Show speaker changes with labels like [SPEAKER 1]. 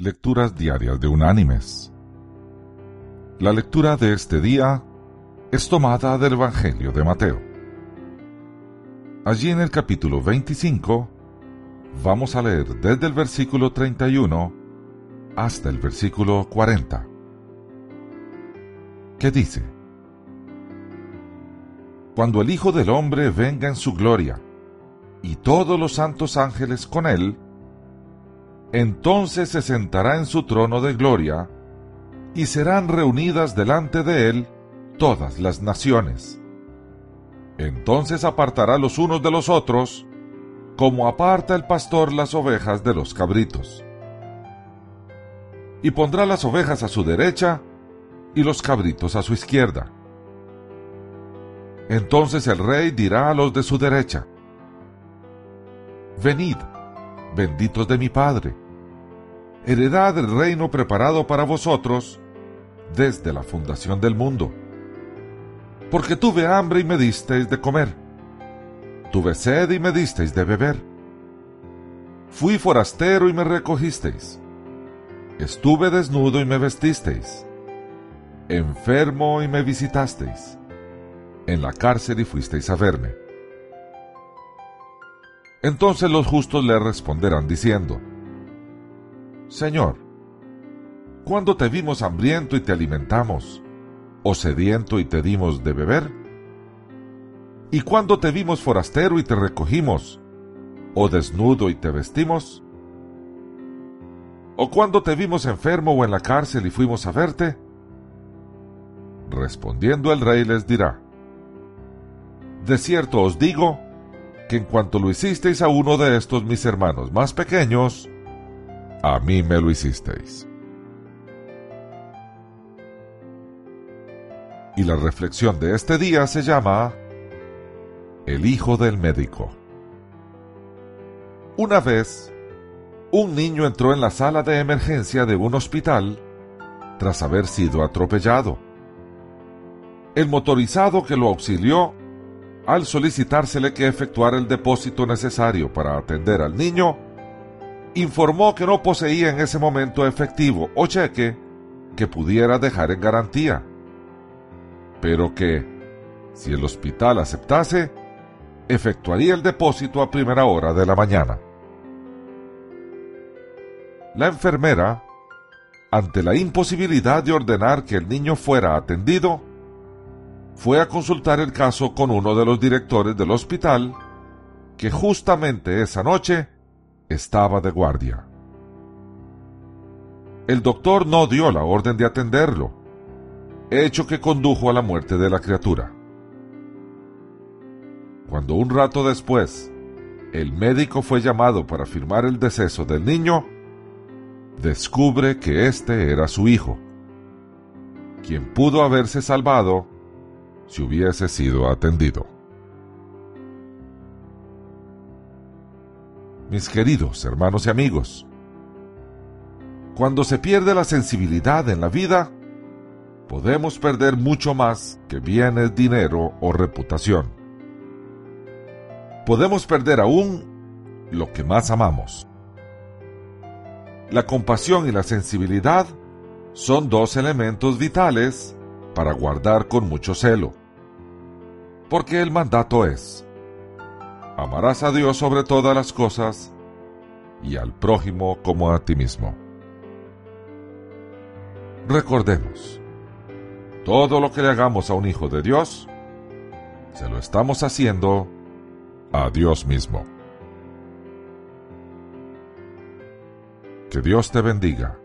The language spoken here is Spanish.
[SPEAKER 1] Lecturas Diarias de Unánimes. La lectura de este día es tomada del Evangelio de Mateo. Allí en el capítulo 25 vamos a leer desde el versículo 31 hasta el versículo 40, que dice, Cuando el Hijo del Hombre venga en su gloria, y todos los santos ángeles con él, entonces se sentará en su trono de gloria, y serán reunidas delante de él todas las naciones. Entonces apartará los unos de los otros, como aparta el pastor las ovejas de los cabritos. Y pondrá las ovejas a su derecha y los cabritos a su izquierda. Entonces el rey dirá a los de su derecha, Venid, benditos de mi Padre, heredad el reino preparado para vosotros desde la fundación del mundo. Porque tuve hambre y me disteis de comer, tuve sed y me disteis de beber, fui forastero y me recogisteis, estuve desnudo y me vestisteis, enfermo y me visitasteis, en la cárcel y fuisteis a verme. Entonces los justos le responderán diciendo, Señor, ¿cuándo te vimos hambriento y te alimentamos, o sediento y te dimos de beber? ¿Y cuándo te vimos forastero y te recogimos, o desnudo y te vestimos? ¿O cuándo te vimos enfermo o en la cárcel y fuimos a verte? Respondiendo el rey les dirá, De cierto os digo, que en cuanto lo hicisteis a uno de estos mis hermanos más pequeños, a mí me lo hicisteis. Y la reflexión de este día se llama El Hijo del Médico. Una vez, un niño entró en la sala de emergencia de un hospital tras haber sido atropellado. El motorizado que lo auxilió, al solicitársele que efectuara el depósito necesario para atender al niño, informó que no poseía en ese momento efectivo o cheque que pudiera dejar en garantía, pero que, si el hospital aceptase, efectuaría el depósito a primera hora de la mañana. La enfermera, ante la imposibilidad de ordenar que el niño fuera atendido, fue a consultar el caso con uno de los directores del hospital, que justamente esa noche estaba de guardia. El doctor no dio la orden de atenderlo, hecho que condujo a la muerte de la criatura. Cuando un rato después el médico fue llamado para firmar el deceso del niño, descubre que este era su hijo, quien pudo haberse salvado si hubiese sido atendido. mis queridos hermanos y amigos. Cuando se pierde la sensibilidad en la vida, podemos perder mucho más que bienes, dinero o reputación. Podemos perder aún lo que más amamos. La compasión y la sensibilidad son dos elementos vitales para guardar con mucho celo. Porque el mandato es, amarás a Dios sobre todas las cosas y al prójimo como a ti mismo. Recordemos, todo lo que le hagamos a un hijo de Dios, se lo estamos haciendo a Dios mismo. Que Dios te bendiga